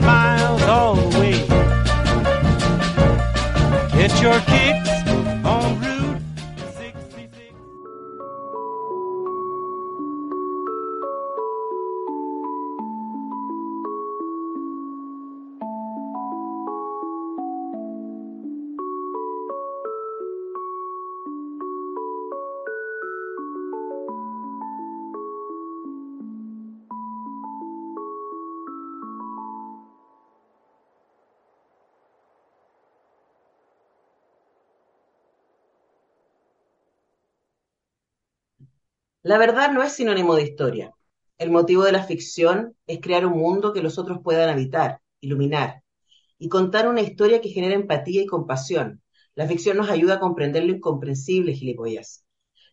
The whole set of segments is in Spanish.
miles all the way. Get your kicks La verdad no es sinónimo de historia. El motivo de la ficción es crear un mundo que los otros puedan habitar, iluminar, y contar una historia que genere empatía y compasión. La ficción nos ayuda a comprender lo incomprensible, gilipollas.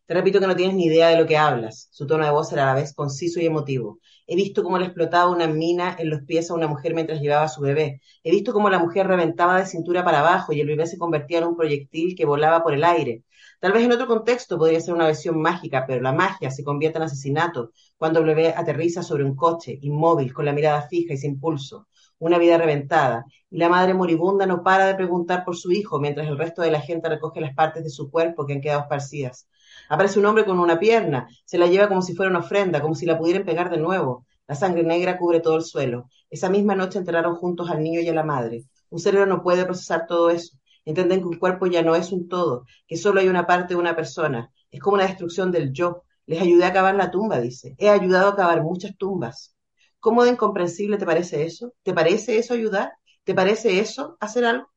Te repito que no tienes ni idea de lo que hablas. Su tono de voz era a la vez conciso y emotivo. He visto cómo le explotaba una mina en los pies a una mujer mientras llevaba a su bebé. He visto cómo la mujer reventaba de cintura para abajo y el bebé se convertía en un proyectil que volaba por el aire. Tal vez en otro contexto podría ser una versión mágica, pero la magia se convierte en asesinato cuando bebé aterriza sobre un coche, inmóvil, con la mirada fija y sin pulso. Una vida reventada. Y la madre moribunda no para de preguntar por su hijo mientras el resto de la gente recoge las partes de su cuerpo que han quedado esparcidas. Aparece un hombre con una pierna, se la lleva como si fuera una ofrenda, como si la pudieran pegar de nuevo. La sangre negra cubre todo el suelo. Esa misma noche enterraron juntos al niño y a la madre. Un cerebro no puede procesar todo eso. Entienden que un cuerpo ya no es un todo, que solo hay una parte de una persona. Es como una destrucción del yo. Les ayudé a acabar la tumba, dice. He ayudado a acabar muchas tumbas. ¿Cómo de incomprensible te parece eso? ¿Te parece eso ayudar? ¿Te parece eso hacer algo?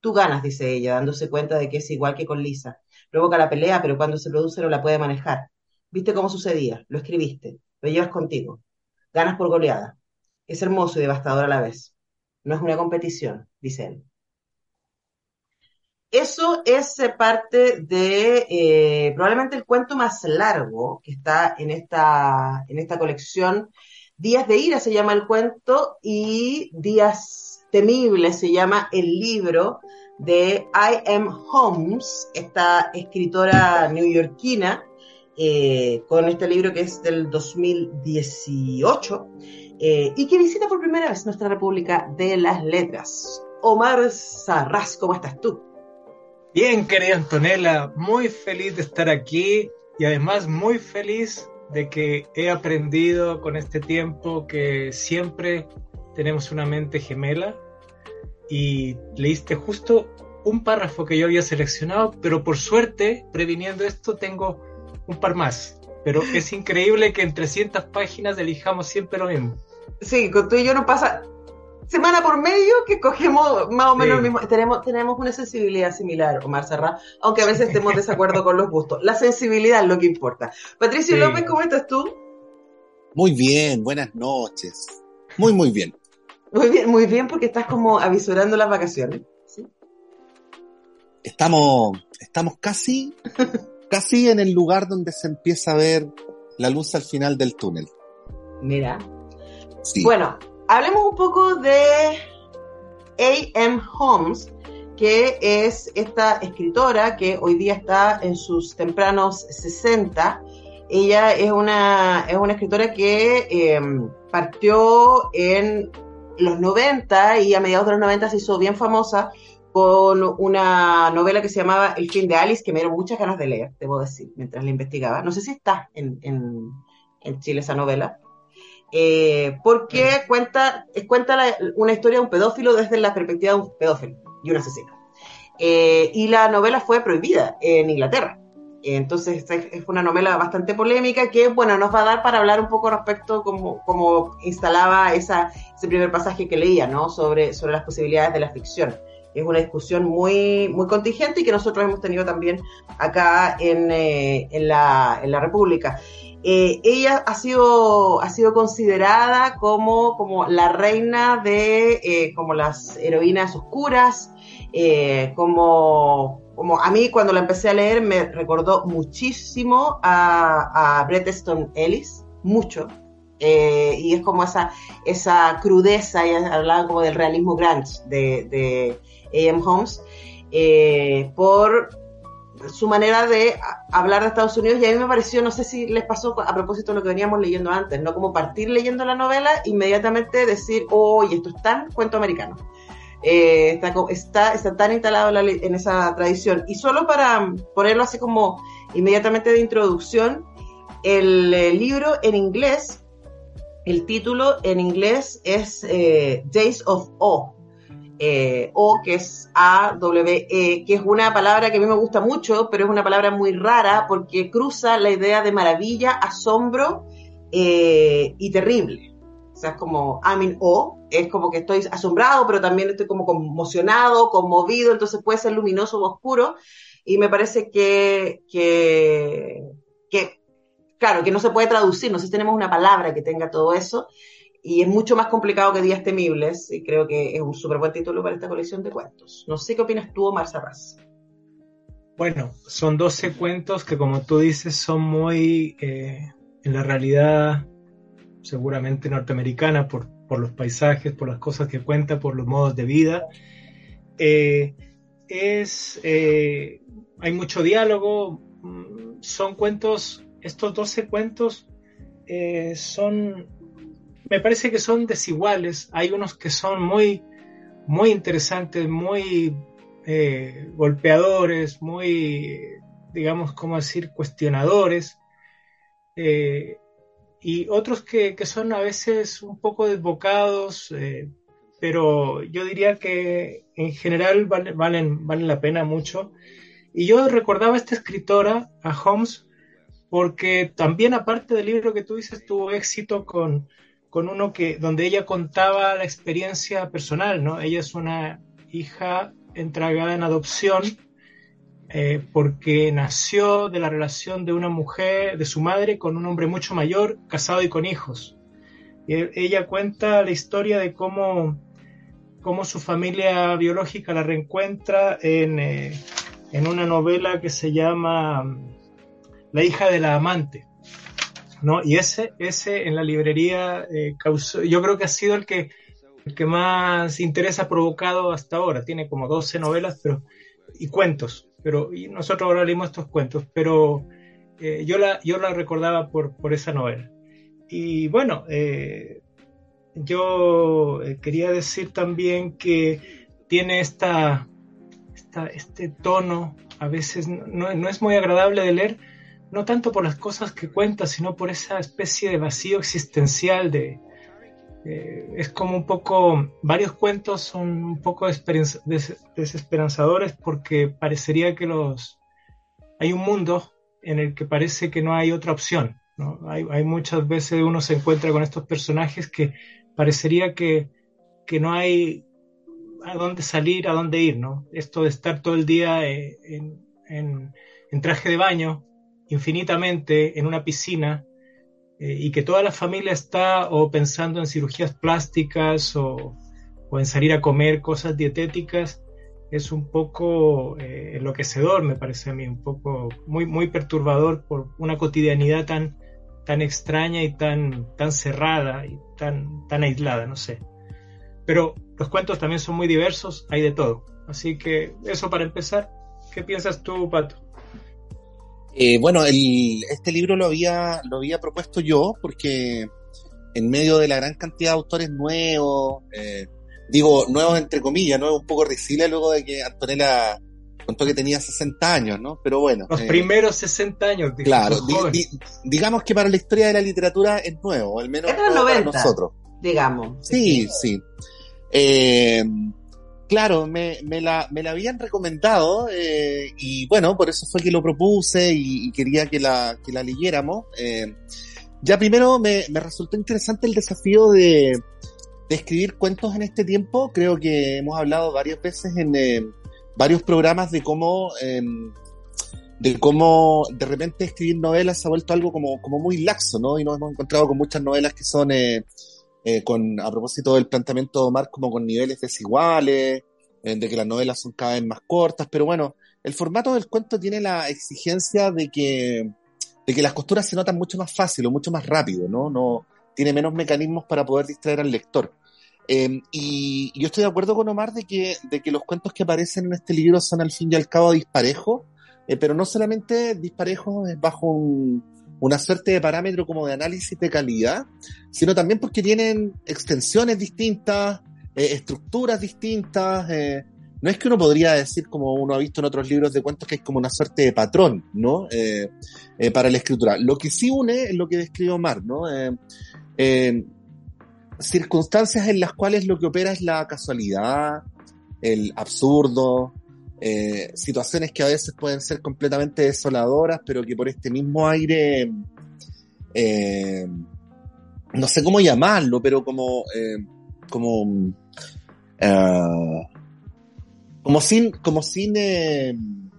Tú ganas, dice ella, dándose cuenta de que es igual que con Lisa. Provoca la pelea, pero cuando se produce no la puede manejar. ¿Viste cómo sucedía? Lo escribiste, lo llevas contigo. Ganas por goleada. Es hermoso y devastador a la vez. No es una competición, dice él. Eso es parte de eh, probablemente el cuento más largo que está en esta, en esta colección. Días de ira se llama el cuento y Días temibles se llama el libro de I. M. Holmes, esta escritora neoyorquina, eh, con este libro que es del 2018 eh, y que visita por primera vez nuestra República de las Letras. Omar Sarraz, ¿cómo estás tú? Bien, querida Antonella, muy feliz de estar aquí y además muy feliz de que he aprendido con este tiempo que siempre tenemos una mente gemela y leíste justo un párrafo que yo había seleccionado, pero por suerte, previniendo esto, tengo un par más. Pero es increíble que en 300 páginas elijamos siempre lo mismo. Sí, con tú y yo nos pasa semana por medio que cogemos más o menos Sí. el mismo. Tenemos, tenemos una sensibilidad similar, Omar Serra, aunque a veces estemos de desacuerdo con los gustos. La sensibilidad es lo que importa. Patricio Sí. López, ¿cómo estás tú? Muy bien, buenas noches. Muy, muy bien. Muy bien, muy bien, porque estás como avisorando las vacaciones. ¿sí? Estamos, estamos casi, casi en el lugar donde se empieza a ver la luz al final del túnel. Mira. Sí. Bueno, hablemos un poco de A.M. Holmes, que es esta escritora que hoy día está en sus tempranos 60. Ella es una, es una escritora que eh, partió en los 90 y a mediados de los 90 se hizo bien famosa con una novela que se llamaba El fin de Alice, que me dieron muchas ganas de leer, debo decir, mientras la investigaba. No sé si está en, en, en Chile esa novela, eh, porque cuenta, cuenta una historia de un pedófilo desde la perspectiva de un pedófilo y un asesino. Eh, y la novela fue prohibida en Inglaterra. Entonces es una novela bastante polémica que, bueno, nos va a dar para hablar un poco respecto como, como instalaba esa, ese primer pasaje que leía, ¿no? Sobre, sobre las posibilidades de la ficción. Es una discusión muy, muy contingente y que nosotros hemos tenido también acá en, eh, en, la, en la República. Eh, ella ha sido, ha sido considerada como, como la reina de eh, como las heroínas oscuras, eh, como, como a mí cuando la empecé a leer me recordó muchísimo a, a Bret Easton Ellis, mucho. y es como esa, esa crudeza, y hablaba como del realismo grunge de, de A.M. Holmes, por su manera de hablar de Estados Unidos y a mí me pareció, no sé si les pasó a propósito lo que veníamos leyendo antes, ¿no? Como partir leyendo la novela, inmediatamente decir, oye, esto es tan cuento americano. Eh, está, está, está, tan instalado en esa tradición. Y solo para ponerlo así como inmediatamente de introducción, el, libro en inglés, el título en inglés es eh, Days of O, eh, o, que es A-W-E, que es una palabra que a mí me gusta mucho, pero es una palabra muy rara porque cruza la idea de maravilla, asombro eh, y terrible. O sea, es como I'm in O, es como que estoy asombrado, pero también estoy como conmocionado, conmovido, entonces puede ser luminoso o oscuro. Y me parece que, que, que claro, que no se puede traducir, no sé si tenemos una palabra que tenga todo eso, y es mucho más complicado que Días Temibles, y creo que es un súper buen título para esta colección de cuentos. No sé qué opinas tú, Omar Sarraz. Bueno, son 12 cuentos que, como tú dices, son muy, eh, en la realidad, seguramente norteamericana, por, por, los paisajes, por las cosas que cuenta, por los modos de vida. Eh, es, eh, hay mucho diálogo, mm, son cuentos, estos 12 cuentos son me parece que son desiguales. Hay unos que son muy, muy interesantes, muy eh, golpeadores, muy, digamos, ¿cómo decir?, cuestionadores. Eh, y otros que, son a veces un poco desbocados, eh, pero yo diría que en general valen, valen la pena mucho. Y yo recordaba a esta escritora, a Holmes, porque también aparte del libro que tú dices, tuvo éxito con con uno que, donde ella contaba la experiencia personal, ¿no? Ella es una hija entregada en adopción eh, porque nació de la relación de una mujer, de su madre, con un hombre mucho mayor, casado y con hijos. Y ella cuenta la historia de cómo, cómo su familia biológica la reencuentra en, eh, en una novela que se llama La hija de la amante. ¿No? Y ese, ese en la librería eh, causó, yo creo que ha sido el que, el que más interés ha provocado hasta ahora. Tiene como 12 novelas pero, y cuentos, pero y nosotros ahora leímos estos cuentos, pero eh, yo, la, yo la recordaba por, por esa novela. Y bueno, eh, yo quería decir también que tiene esta, esta, este tono, a veces no, no es muy agradable de leer, no tanto por las cosas que cuenta, sino por esa especie de vacío existencial de... es como un poco, varios cuentos son un poco desesperanzadores porque parecería que los... Hay un mundo en el que parece que no hay otra opción. ¿no? Hay, hay, muchas veces uno se encuentra con estos personajes que parecería que, que no hay a dónde salir, a dónde ir, ¿no? Esto de estar todo el día eh, en, en, en traje de baño, infinitamente en una piscina eh, y que toda la familia está o pensando en cirugías plásticas o, en salir a comer cosas dietéticas, es un poco eh, enloquecedor, me parece a mí, un poco muy, muy perturbador por una cotidianidad tan, tan extraña y tan, tan cerrada y tan, tan aislada, no sé. Pero los cuentos también son muy diversos, hay de todo. Así que eso para empezar. ¿Qué piensas tú, Pato? Eh, bueno, el, este libro lo había, lo había propuesto yo porque en medio de la gran cantidad de autores nuevos, eh, digo nuevos entre comillas, ¿no? Un poco risila luego de que Antonella contó que tenía 60 años, ¿no? Pero bueno. Los primeros 60 años. Claro, digamos que para la historia de la literatura es nuevo, al menos para nosotros. Digamos. Sí, sí. Eh, claro, me, me, la, me la habían recomendado eh, y bueno, por eso fue que lo propuse y, quería que la, que la leyéramos. Eh, ya primero me, me, resultó interesante el desafío de, de, escribir cuentos en este tiempo. Creo que hemos hablado varias veces en eh, varios programas de cómo, em, de cómo de repente escribir novelas se ha vuelto algo como, como muy laxo, ¿no? Y nos hemos encontrado con muchas novelas que son con, a propósito del planteamiento de Omar, como con niveles desiguales, eh, de que las novelas son cada vez más cortas, pero bueno, el formato del cuento tiene la exigencia de que, de que las costuras se notan mucho más fácil o mucho más rápido, ¿no? no tiene menos mecanismos para poder distraer al lector. Em, y, yo estoy de acuerdo con Omar de que, de que los cuentos que aparecen en este libro son al fin y al cabo disparejos, eh, pero no solamente disparejos bajo un, una suerte de parámetro como de análisis de calidad, sino también porque tienen extensiones distintas, eh, estructuras distintas. Eh, no es que uno podría decir, como uno ha visto en otros libros de cuentos, que es como una suerte de patrón, ¿no? Eh, para la escritura. Lo que sí une es lo que describe Omar, ¿no? circunstancias en las cuales lo que opera es la casualidad, el absurdo, eh, situaciones que a veces pueden ser completamente desoladoras, pero que por este mismo aire, eh, no sé cómo llamarlo, pero como, eh, como, como sin, como sin,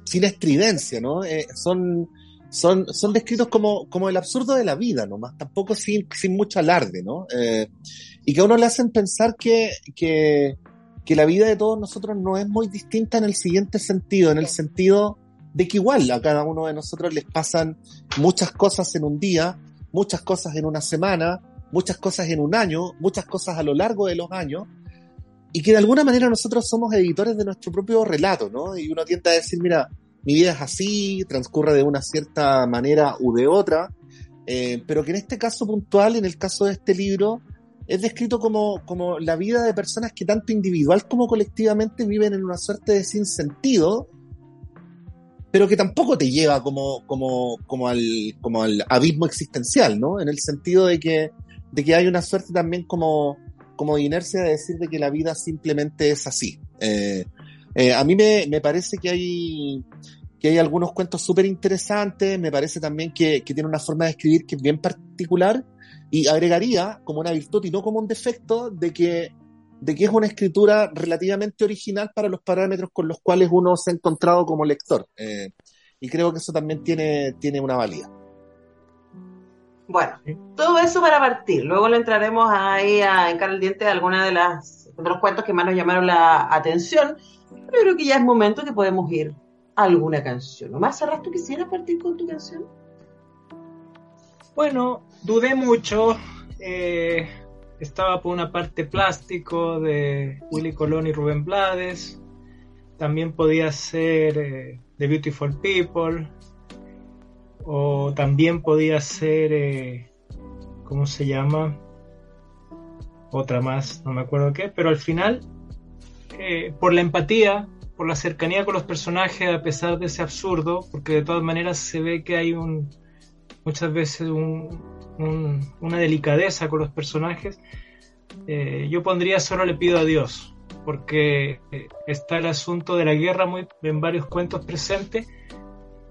sin estridencia, ¿no? son, son, son descritos como, como el absurdo de la vida, nomás, tampoco sin, sin mucho alarde, ¿no? y que a uno le hacen pensar que, que, que la vida de todos nosotros no es muy distinta en el siguiente sentido, en el sentido de que igual a cada uno de nosotros les pasan muchas cosas en un día, muchas cosas en una semana, muchas cosas en un año, muchas cosas a lo largo de los años, y que de alguna manera nosotros somos editores de nuestro propio relato, ¿no? Y uno tiende a decir, mira, mi vida es así, transcurre de una cierta manera u de otra, eh, pero que en este caso puntual, en el caso de este libro, es descrito como, como la vida de personas que tanto individual como colectivamente viven en una suerte de sinsentido, pero que tampoco te lleva como, como, como, al, como al abismo existencial, ¿no? En el sentido de que, de que hay una suerte también como, como de inercia de decir de que la vida simplemente es así. Eh, eh, a mí me, me, parece que hay, que hay algunos cuentos súper interesantes, me parece también que, que tiene una forma de escribir que es bien particular, y agregaría como una virtud y no como un defecto de que, de que es una escritura relativamente original para los parámetros con los cuales uno se ha encontrado como lector. Eh, y creo que eso también tiene, tiene una valía. Bueno, todo eso para partir. Luego le entraremos ahí a encarar el diente de alguna de las de los cuentos que más nos llamaron la atención. Pero creo que ya es momento que podemos ir a alguna canción. ¿Más cerras tú quisieras partir con tu canción? Bueno, dudé mucho. Eh, estaba por una parte plástico de Willy Colón y Rubén Blades. También podía ser eh, The Beautiful People. O también podía ser, eh, ¿cómo se llama? Otra más, no me acuerdo qué. Pero al final, por la empatía, por la cercanía con los personajes, a pesar de ese absurdo, porque de todas maneras se ve que hay un, muchas veces una delicadeza con los personajes, eh, yo pondría solo le pido a Dios, porque eh, está el asunto de la guerra muy, en varios cuentos presentes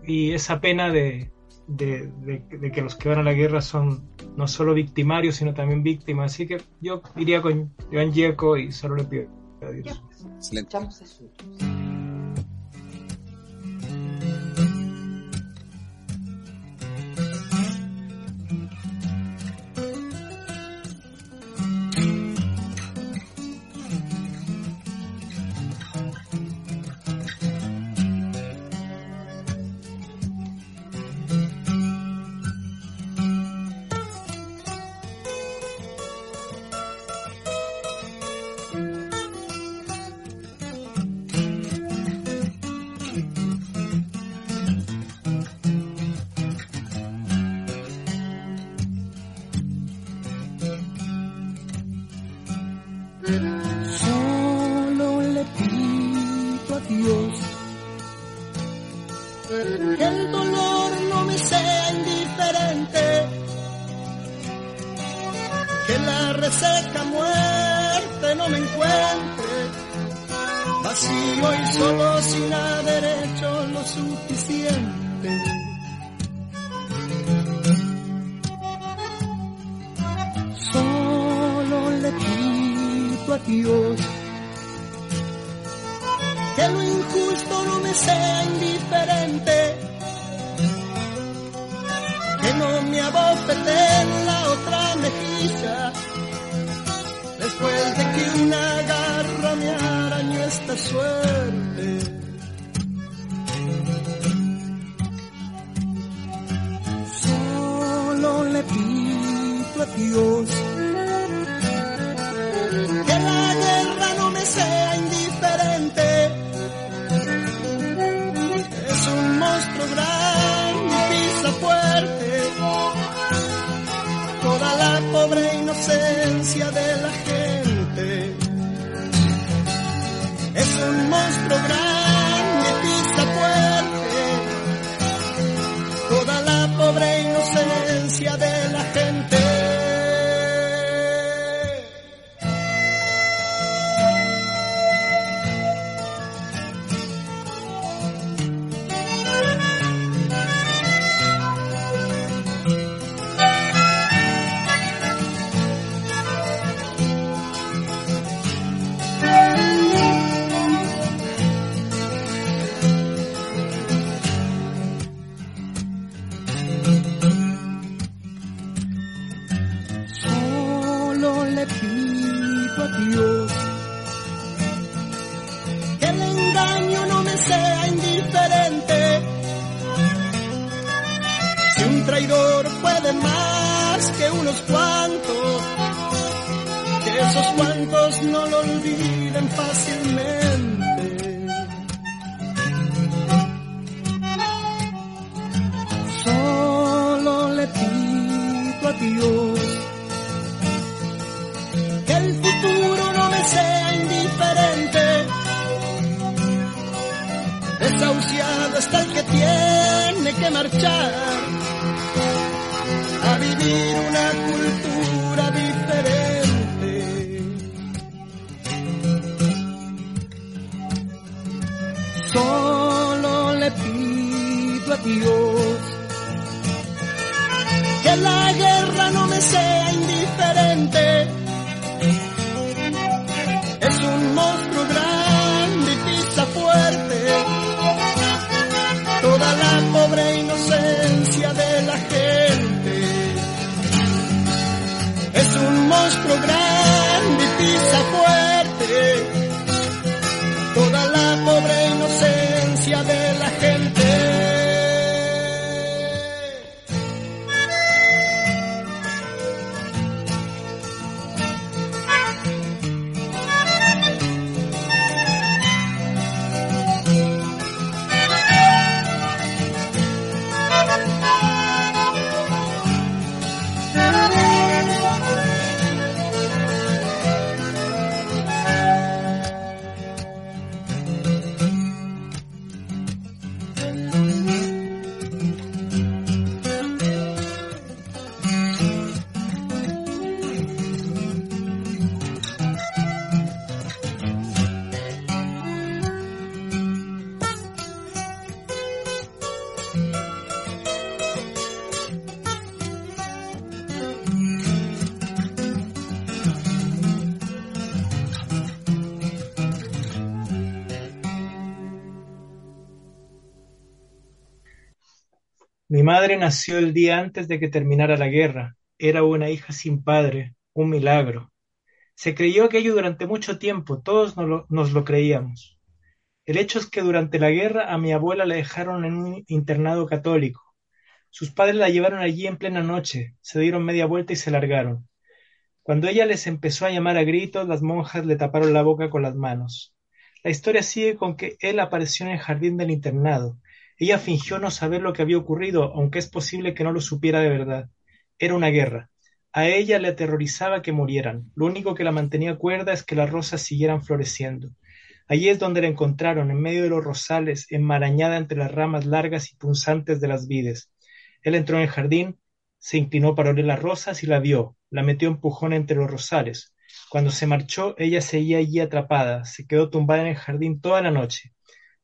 y esa pena de, que los que van a la guerra son no solo victimarios, sino también víctimas. Así que yo iría con Iván Gieco y solo le pido a Dios. que de la gente. Es un monstruo grande nació el día antes de que terminara la guerra. Era una hija sin padre, un milagro. Se creyó aquello durante mucho tiempo, todos nos lo, nos lo creíamos. El hecho es que durante la guerra a mi abuela la dejaron en un internado católico. Sus padres la llevaron allí en plena noche, se dieron media vuelta y se largaron. Cuando ella les empezó a llamar a gritos, las monjas le taparon la boca con las manos. La historia sigue con que él apareció en el jardín del internado. Ella fingió no saber lo que había ocurrido, aunque es posible que no lo supiera de verdad. Era una guerra. A ella le aterrorizaba que murieran. Lo único que la mantenía cuerda es que las rosas siguieran floreciendo. Allí es donde la encontraron, en medio de los rosales, enmarañada entre las ramas largas y punzantes de las vides. Él entró en el jardín, se inclinó para oler las rosas y la vio. la metió empujón entre los rosales. Cuando se marchó, ella seguía allí atrapada, se quedó tumbada en el jardín toda la noche.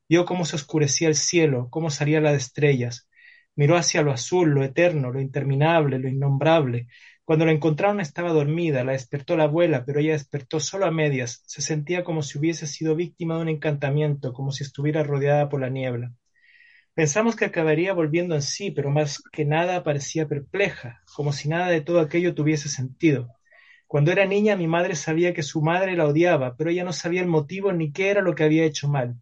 Vio cómo se oscurecía el cielo, cómo salía la de estrellas. Miró hacia lo azul, lo eterno, lo interminable, lo innombrable. Cuando la encontraron estaba dormida, la despertó la abuela, pero ella despertó solo a medias. Se sentía como si hubiese sido víctima de un encantamiento, como si estuviera rodeada por la niebla. Pensamos que acabaría volviendo en sí, pero más que nada parecía perpleja, como si nada de todo aquello tuviese sentido. Cuando era niña mi madre sabía que su madre la odiaba, pero ella no sabía el motivo ni qué era lo que había hecho mal.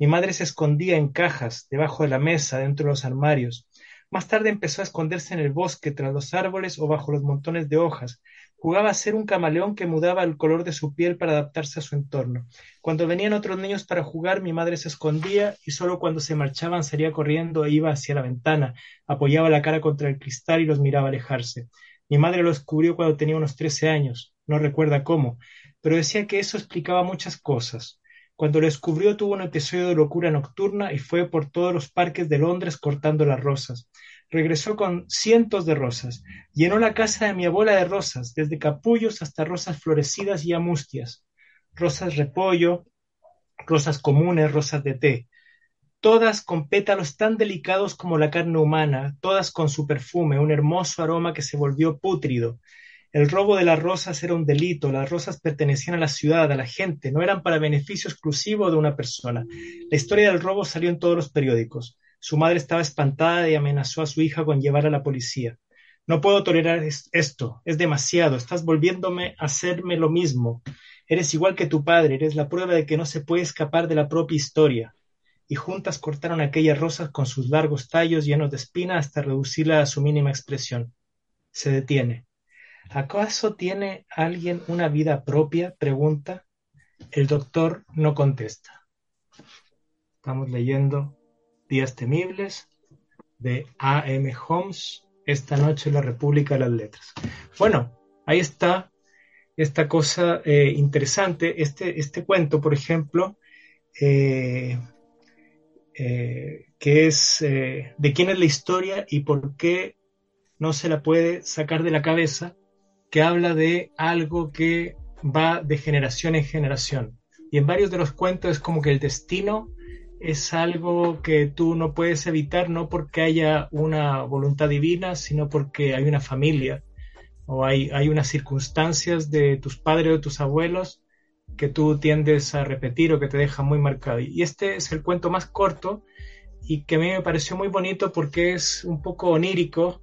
Mi madre se escondía en cajas, debajo de la mesa, dentro de los armarios. Más tarde empezó a esconderse en el bosque, tras los árboles o bajo los montones de hojas. Jugaba a ser un camaleón que mudaba el color de su piel para adaptarse a su entorno. Cuando venían otros niños para jugar, mi madre se escondía y solo cuando se marchaban salía corriendo e iba hacia la ventana, apoyaba la cara contra el cristal y los miraba alejarse. Mi madre lo descubrió cuando tenía unos trece años, no recuerda cómo, pero decía que eso explicaba muchas cosas. Cuando lo descubrió tuvo un episodio de locura nocturna y fue por todos los parques de Londres cortando las rosas. Regresó con cientos de rosas. Llenó la casa de mi abuela de rosas, desde capullos hasta rosas florecidas y amustias. Rosas repollo, rosas comunes, rosas de té. Todas con pétalos tan delicados como la carne humana, todas con su perfume, un hermoso aroma que se volvió pútrido. El robo de las rosas era un delito, las rosas pertenecían a la ciudad, a la gente, no eran para beneficio exclusivo de una persona. La historia del robo salió en todos los periódicos. Su madre estaba espantada y amenazó a su hija con llevar a la policía. No puedo tolerar esto, es demasiado, estás volviéndome a hacerme lo mismo. Eres igual que tu padre, eres la prueba de que no se puede escapar de la propia historia. Y juntas cortaron aquellas rosas con sus largos tallos llenos de espina hasta reducirla a su mínima expresión. Se detiene. ¿Acaso tiene alguien una vida propia? pregunta. El doctor no contesta. Estamos leyendo Días Temibles de A. M. Holmes, esta noche la República de las Letras. Bueno, ahí está esta cosa eh, interesante. Este, este cuento, por ejemplo, eh, eh, que es de quién es la historia y por qué no se la puede sacar de la cabeza que habla de algo que va de generación en generación. Y en varios de los cuentos es como que el destino es algo que tú no puedes evitar, no porque haya una voluntad divina, sino porque hay una familia o hay, hay unas circunstancias de tus padres o tus abuelos que tú tiendes a repetir o que te dejan muy marcado. Y este es el cuento más corto y que a mí me pareció muy bonito porque es un poco onírico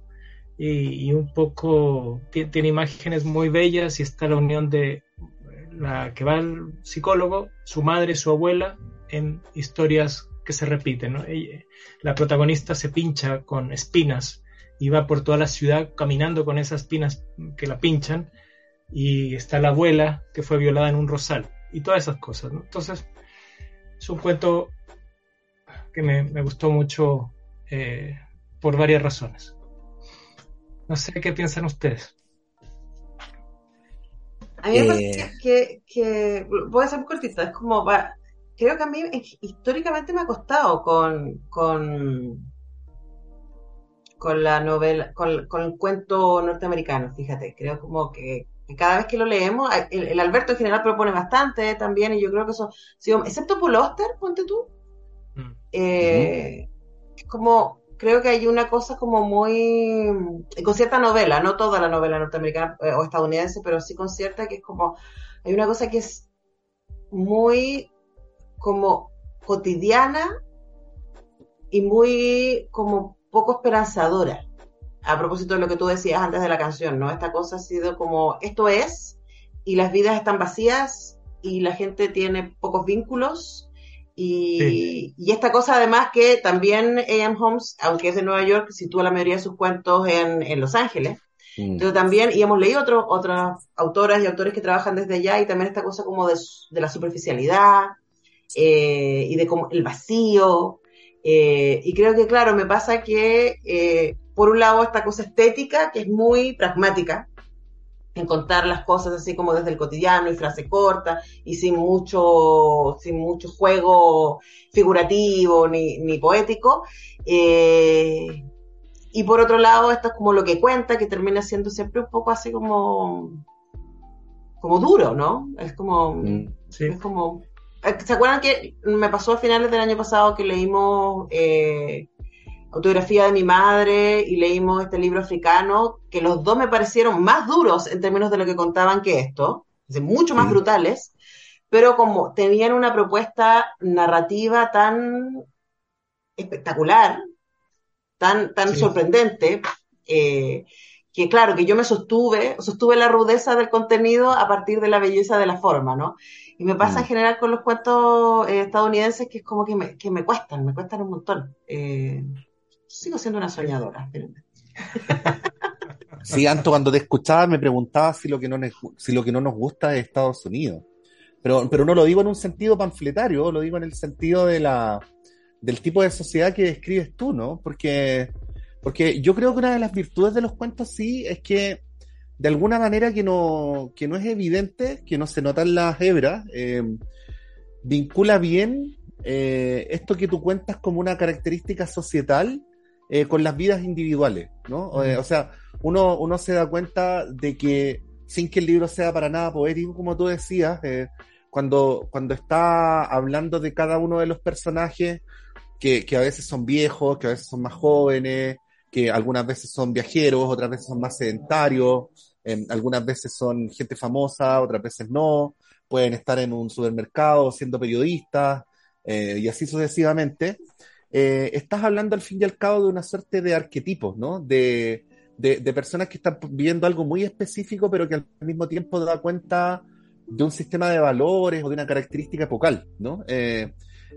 y, un poco tiene imágenes muy bellas y está la unión de la que va al psicólogo, su madre, su abuela, en historias que se repiten. la protagonista se pincha con espinas y va por toda la ciudad caminando con esas espinas que la pinchan y está la abuela que fue violada en un rosal y todas esas cosas. Entonces, es un cuento que me, gustó mucho eh, por varias razones. No sé qué piensan ustedes. A mí me parece eh. que, que, voy a ser muy cortita, es como, va, creo que a mí históricamente me ha costado con, con, con la novela, con, el cuento norteamericano, fíjate, creo como que, cada vez que lo leemos, el, Alberto en general propone bastante también, y yo creo que eso, excepto Paul Oster, ponte tú, mm. eh, como creo que hay una cosa como muy, con cierta novela, no toda la novela norteamericana eh, o estadounidense, pero sí con cierta que es como, hay una cosa que es muy como cotidiana y muy como poco esperanzadora. A propósito de lo que tú decías antes de la canción, ¿no? Esta cosa ha sido como, esto es, y las vidas están vacías, y la gente tiene pocos vínculos, y, esta cosa además que también A.M. Holmes, aunque es de Nueva York, sitúa la mayoría de sus cuentos en, Los Ángeles. Mm. Pero también, y hemos leído otras autoras y autores que trabajan desde allá, y también esta cosa como de, la superficialidad eh, y de como el vacío. Eh, y creo que, claro, me pasa que, eh, por un lado, esta cosa estética, que es muy pragmática, en contar las cosas así como desde el cotidiano y frase corta y sin mucho, sin mucho juego figurativo ni, poético. Eh, y por otro lado, esto es como lo que cuenta, que termina siendo siempre un poco así como, como duro, ¿no? Es como, mm, es como, eh, ¿se acuerdan que me pasó a finales del año pasado que leímos eh, autografía de mi madre y leímos este libro africano, que los dos me parecieron más duros en términos de lo que contaban que esto, mucho más brutales, pero como tenían una propuesta narrativa tan espectacular, tan, tan sorprendente, eh, que claro, que yo me sostuve, sostuve la rudeza del contenido a partir de la belleza de la forma, ¿no? Y me pasa en mm. general con los cuentos eh, estadounidenses que es como que me, que me cuestan, me cuestan un montón. Eh, sigo siendo una soñadora. Sí, Anto, cuando te escuchaba me preguntaba si lo que no, si lo que no nos gusta es Estados Unidos. Pero, pero no lo digo en un sentido panfletario, lo digo en el sentido de la, del tipo de sociedad que describes tú, ¿no? Porque, porque yo creo que una de las virtudes de los cuentos sí es que de alguna manera que no, que no es evidente, que no se notan las hebras, eh, vincula bien eh, esto que tú cuentas como una característica societal eh, con las vidas individuales, ¿no? O, sea, uno, uno se da cuenta de que sin que el libro sea para nada poético, como tú decías, cuando, cuando está hablando de cada uno de los personajes, que, a veces son viejos, que a veces son más jóvenes, que algunas veces son viajeros, otras veces son más sedentarios, em, algunas veces son gente famosa, otras veces no, pueden estar en un supermercado siendo periodistas eh, y así sucesivamente. Eh, estás hablando al fin y al cabo de una suerte de arquetipos, ¿no? De, personas que están viendo algo muy específico, pero que al mismo tiempo da cuenta de un sistema de valores o de una característica epocal, ¿no? Eh,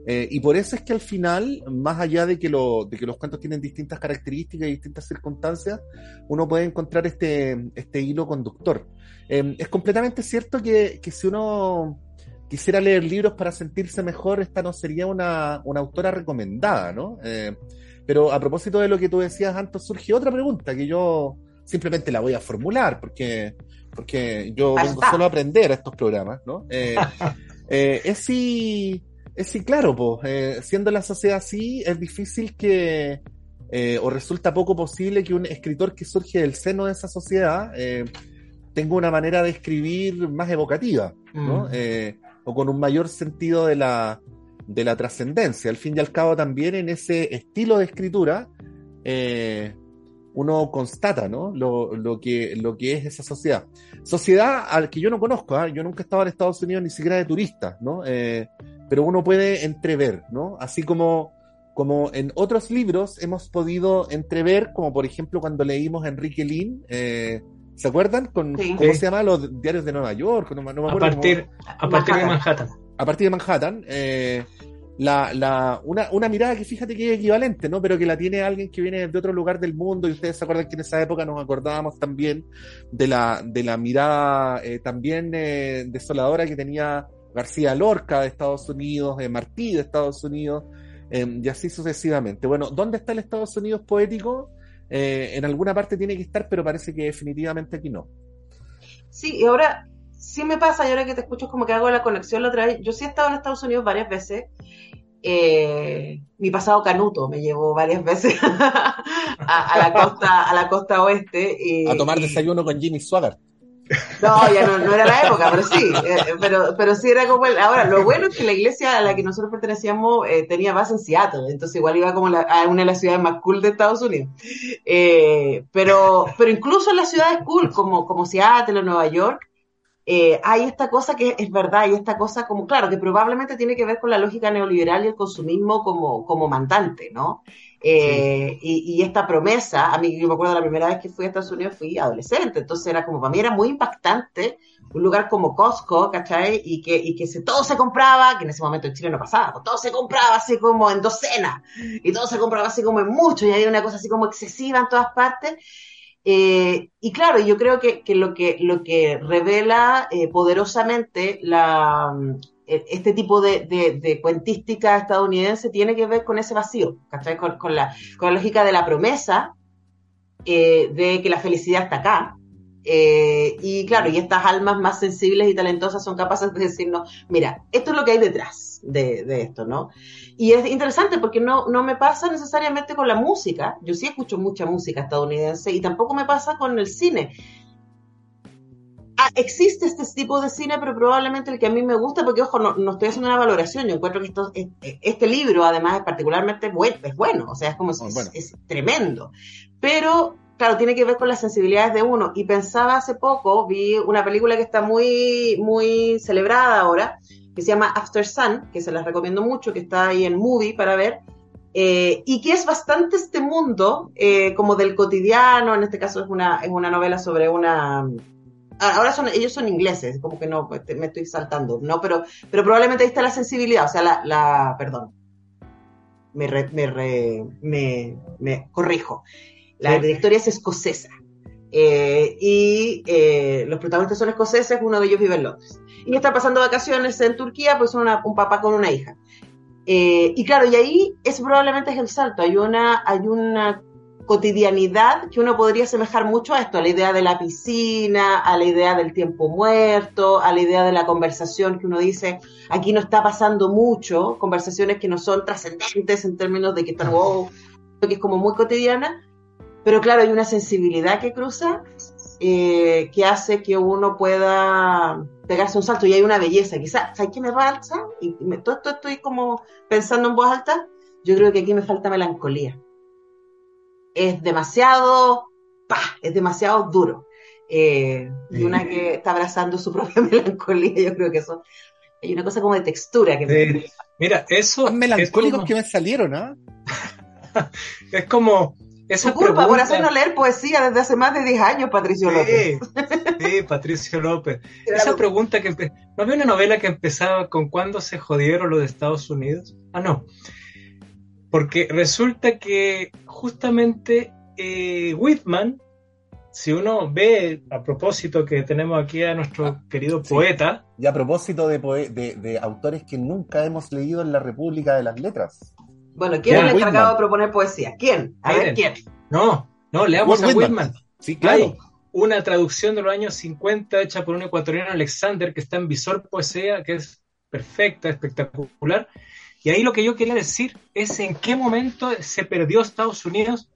eh, y por eso es que al final, más allá de que, los cuentos tienen distintas características y distintas circunstancias, uno puede encontrar este, este hilo conductor. Es completamente cierto que, si uno quisiera leer libros para sentirse mejor, esta no sería una, una autora recomendada, ¿no? Eh, pero a propósito de lo que tú decías antes, surge otra pregunta que yo simplemente la voy a formular, porque, porque yo vengo solo a aprender a estos programas, ¿no? Eh, es si es sí, claro, pues, siendo la sociedad así, es difícil que, eh, o resulta poco posible que un escritor que surge del seno de esa sociedad eh, tenga una manera de escribir más evocativa, ¿no? Mm. O con un mayor sentido de la, de la trascendencia. Al fin y al cabo, también en ese estilo de escritura, uno constata, ¿no? Lo, lo, que, lo que es esa sociedad. Sociedad al que yo no conozco, ¿ah? yo nunca he estado en Estados Unidos ni siquiera de turista, ¿no? pero uno puede entrever, ¿no? Así como, como en otros libros hemos podido entrever, como por ejemplo cuando leímos a Enrique Lin, eh, ¿se acuerdan? Con, ¿Cómo se llama? Los diarios de Nueva York. a, partir, a partir de Manhattan. A partir de Manhattan. Eh, la, la, una, una, mirada que fíjate que es equivalente, ¿no? Pero que la tiene alguien que viene de otro lugar del mundo y ustedes se acuerdan que en esa época nos acordábamos también de la, de la mirada eh, también desoladora que tenía García Lorca de Estados Unidos, de Martí de Estados Unidos, em, y así sucesivamente. Bueno, ¿dónde está el Estados Unidos poético? Eh, en alguna parte tiene que estar, pero parece que definitivamente aquí no. Sí, y ahora sí me pasa, y ahora que te escucho como que hago la conexión la otra vez, yo sí he estado en Estados Unidos varias veces, eh, mi pasado canuto me llevó varias veces a, la costa a la costa oeste y, a tomar desayuno con Jimmy Swaggart no, ya no, era la época, pero sí, eh, pero, pero sí era como el, ahora, lo bueno es que la iglesia a la que nosotros pertenecíamos eh, tenía base en Seattle, entonces igual iba como a una de las ciudades más cool de Estados Unidos. Eh, pero, pero incluso en las ciudades cool, como, como Seattle o Nueva York, hay esta cosa que es verdad, hay esta cosa como, claro, que probablemente tiene que ver con la lógica neoliberal y el consumismo como, como mandante, ¿no? Eh, y, esta promesa, a mí yo me acuerdo la primera vez que fui a Estados Unidos, fui adolescente, entonces era como, para mí era muy impactante un lugar como Costco, ¿cachai? Y que, y que se, todo se compraba, que en ese momento en Chile no pasaba, pues todo se compraba así como en docenas, y todo se compraba así como en mucho, y había una cosa así como excesiva en todas partes. Eh, y claro, yo creo que, que, lo que lo que revela eh, poderosamente la, este tipo de, cuentística estadounidense tiene que ver con ese vacío, Con, con, la, con la lógica de la promesa eh, de que la felicidad está acá, Eh, y claro, y estas almas más sensibles y talentosas son capaces de decirnos, mira, esto es lo que hay detrás de, esto, ¿no? Y es interesante porque no, no me pasa necesariamente con la música, yo sí escucho mucha música estadounidense y tampoco me pasa con el cine. Existe este tipo de cine, pero probablemente el que a mí me gusta, porque ojo, no, estoy haciendo una valoración, yo encuentro que esto, este libro además es particularmente bueno, es bueno, o sea, es como, es tremendo, pero claro, tiene que ver con las sensibilidades de uno. Y pensaba hace poco, vi una película que está muy, muy celebrada ahora, que se llama After Sun, que se las recomiendo mucho, que está ahí en Movie para ver, eh, y que es bastante este mundo eh, como del cotidiano, en este caso es una, es una novela sobre una... Ah, ahora son, ellos son ingleses, como que no, pues, me estoy saltando, ¿no? Pero, pero probablemente ahí está la sensibilidad, o sea, la, la perdón, me, me, me, me corrijo. La directoria es escocesa. Eh, y eh, los protagonistas son escoceses, uno de ellos vive en Londres. Y está pasando vacaciones en Turquía, pues son un papá con una hija. Eh, y claro, y ahí es probablemente es el salto. Hay una, hay una cotidianidad que uno podría asemejar mucho a esto, a la idea de la piscina, a la idea del tiempo muerto, a la idea de la conversación que uno dice, aquí no está pasando mucho, conversaciones que no son trascendentes en términos de que están wow, que es como muy cotidiana, pero claro, hay una sensibilidad que cruza eh, que hace que uno pueda pegarse un salto y hay una belleza. Quizás, ¿sabes qué me falta? Y me, todo esto estoy como pensando en voz alta. Yo creo que aquí me falta melancolía. Es demasiado, ¡pah! es demasiado duro. Eh, y una que está abrazando su propia melancolía, yo creo que eso. Hay una cosa como de textura que me... Mira, eso. melancólicos que me salieron, ¿ah? es como esa culpa por hacernos leer poesía desde hace más de 10 años, Patricio López. Sí, Patricio López. Esa pregunta que... ¿No había una novela que empezaba con cuándo se jodieron los de Estados Unidos? Ah, no. Porque resulta que justamente eh, Whitman, si uno ve a propósito que tenemos aquí a nuestro ah, querido poeta. Y a propósito de, de, autores que nunca hemos leído en la República de las Letras. Bueno, ¿quién es el encargado de proponer poesía? ¿Quién? A ver, ¿quién? No, no, leamos a Whitman. Sí, claro. Hay una traducción de los años 50 hecha por un ecuatoriano Alexander que está en Visor Poesía, que es perfecta, espectacular. Y ahí lo que yo quería decir es en qué momento se perdió Estados Unidos.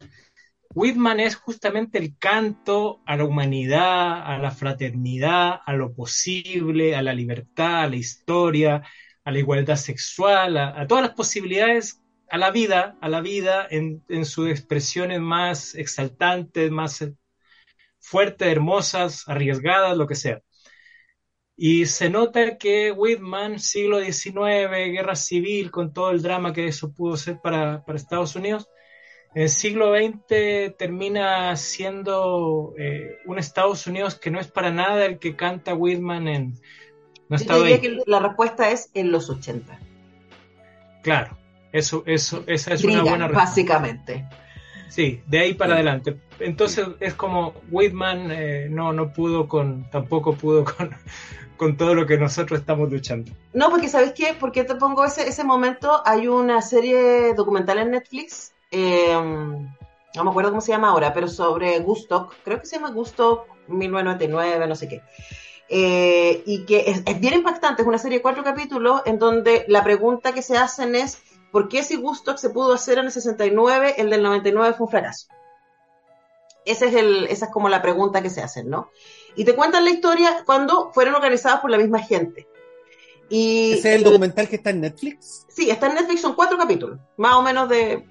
Whitman es justamente el canto a la humanidad, a la fraternidad, a lo posible, a la libertad, a la historia, a la igualdad sexual, a todas las posibilidades a la vida, a la vida en, sus expresiones más exaltantes, más fuertes, hermosas, arriesgadas, lo que sea. Y se nota que Whitman, siglo XIX, guerra civil, con todo el drama que eso pudo ser para, Estados Unidos, en el siglo XX termina siendo eh, un Estados Unidos que no es para nada el que canta Whitman en... No Yo diría que la respuesta es en los 80. Claro, eso, eso, esa es una buena respuesta. Básicamente. Sí, de ahí para adelante. Entonces es como Whitman eh, no, no pudo con, tampoco pudo con, con todo lo que nosotros estamos luchando. No, porque ¿sabes qué? Porque te pongo ese, ese momento? Hay una serie documental en Netflix, em, no me acuerdo cómo se llama ahora, pero sobre Gusto, creo que se llama Gusto 1999, no sé qué. Eh, y que es, es bien impactante, es una serie de cuatro capítulos en donde la pregunta que se hacen es ¿Por qué si Gusto se pudo hacer en el 69, el del 99 fue un fracaso? Ese es el, esa es como la pregunta que se hacen, ¿no? Y te cuentan la historia cuando fueron organizadas por la misma gente. Y ¿Ese es el, documental que está en Netflix? Sí, está en Netflix, son cuatro capítulos, más o menos de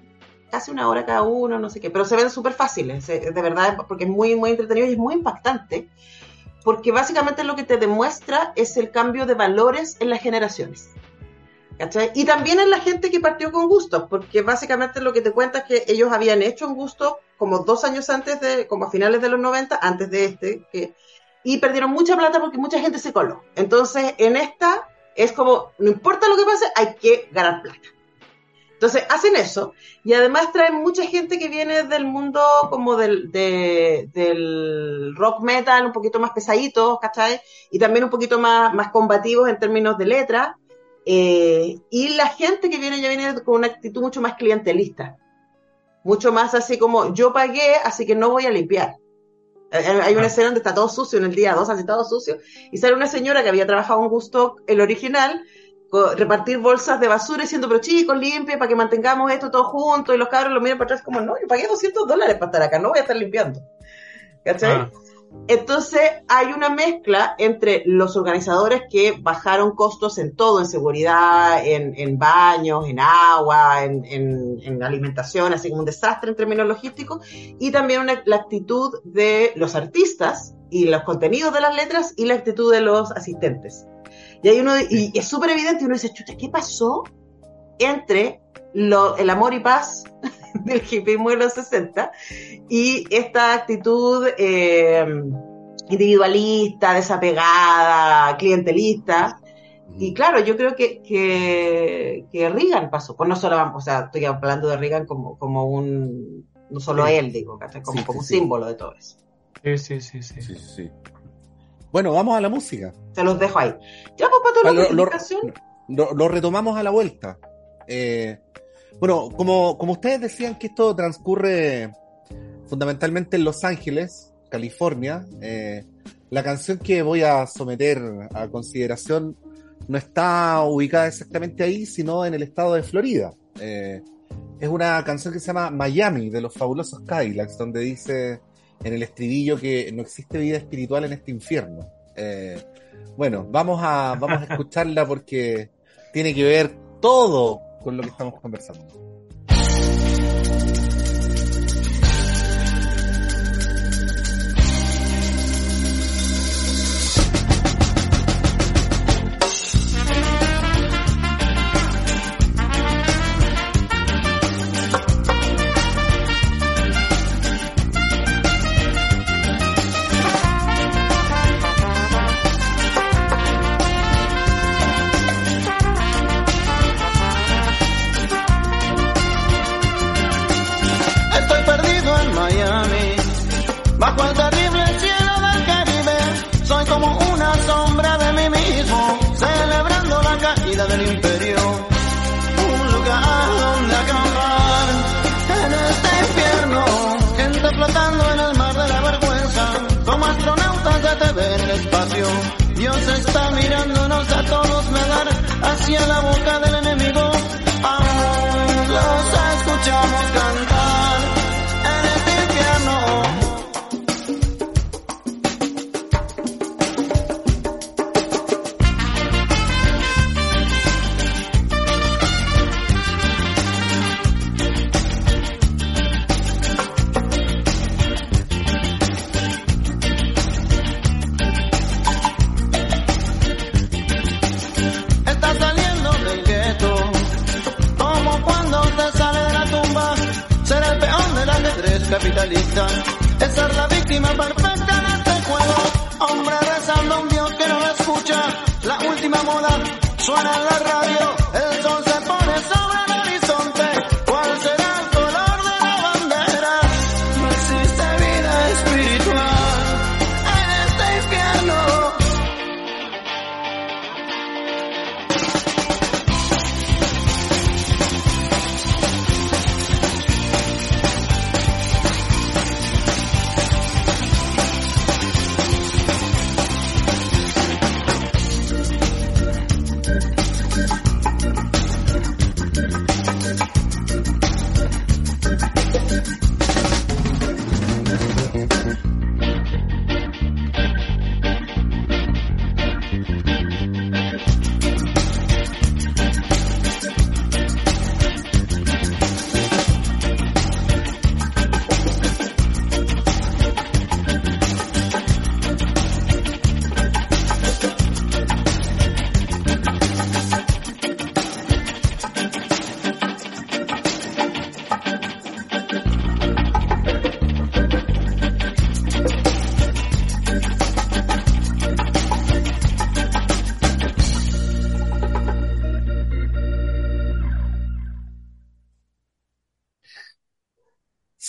casi una hora cada uno, no sé qué, pero se ven súper fáciles, de verdad, porque es muy, muy entretenido y es muy impactante, porque básicamente lo que te demuestra es el cambio de valores en las generaciones. Y también en la gente que partió con gusto, porque básicamente lo que te cuenta es que ellos habían hecho un gusto como dos años antes de, como a finales de los 90, antes de este, que, y perdieron mucha plata porque mucha gente se coló. Entonces, en esta es como, no importa lo que pase, hay que ganar plata. Entonces, hacen eso y además traen mucha gente que viene del mundo como del, del rock metal, un poquito más pesadito, ¿cachai? Y también un poquito más, más combativos en términos de letra eh, y la gente que viene ya viene con una actitud mucho más clientelista, mucho más así como yo pagué, así que no voy a limpiar. Hay una escena donde está todo sucio en el día 2, así todo sucio, y sale una señora que había trabajado en Gusto, el original, repartir bolsas de basura diciendo, pero chicos, limpie para que mantengamos esto todo junto, y los cabros lo miran para atrás como, no, yo pagué 200 dólares para estar acá, no voy a estar limpiando. ¿Cachai? Ah. Entonces hay una mezcla entre los organizadores que bajaron costos en todo, en seguridad, en, baños, en agua, en, alimentación, así como un desastre en términos logísticos, y también la actitud de los artistas y los contenidos de las letras y la actitud de los asistentes. Y hay uno, y es súper evidente, uno dice, chucha, ¿qué pasó entre el amor y paz del hippismo de los 60 y esta actitud eh, individualista, desapegada, clientelista. Y claro, yo creo que, que, que, Reagan pasó, pues no solo, o sea, estoy hablando de Reagan como, como un, no solo él, digo, como, como un símbolo de todo eso. Sí, sí, sí, sí. sí, Bueno, vamos a la música. Se los dejo ahí. Ya, pues, para la lo, lo, lo, retomamos a la vuelta. Eh, bueno, como, como ustedes decían que esto transcurre fundamentalmente en Los Ángeles, California, eh, la canción que voy a someter a consideración no está ubicada exactamente ahí, sino en el estado de Florida. Eh, es una canción que se llama Miami, de los fabulosos Cadillacs, donde dice en el estribillo que no existe vida espiritual en este infierno. Eh, bueno, vamos a, vamos a escucharla porque tiene que ver todo con lo que estamos conversando. Ahora la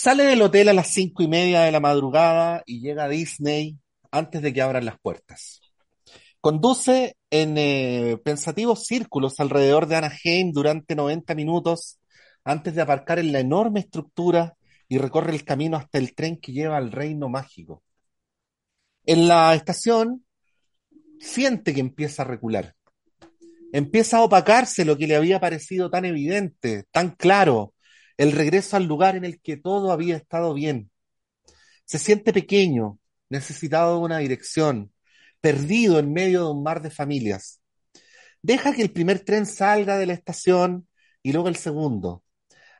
Sale del hotel a las cinco y media de la madrugada y llega a Disney antes de que abran las puertas. Conduce en eh, pensativos círculos alrededor de Anaheim durante 90 minutos antes de aparcar en la enorme estructura y recorre el camino hasta el tren que lleva al reino mágico. En la estación siente que empieza a recular. Empieza a opacarse lo que le había parecido tan evidente, tan claro, el regreso al lugar en el que todo había estado bien. Se siente pequeño, necesitado de una dirección, perdido en medio de un mar de familias. Deja que el primer tren salga de la estación y luego el segundo.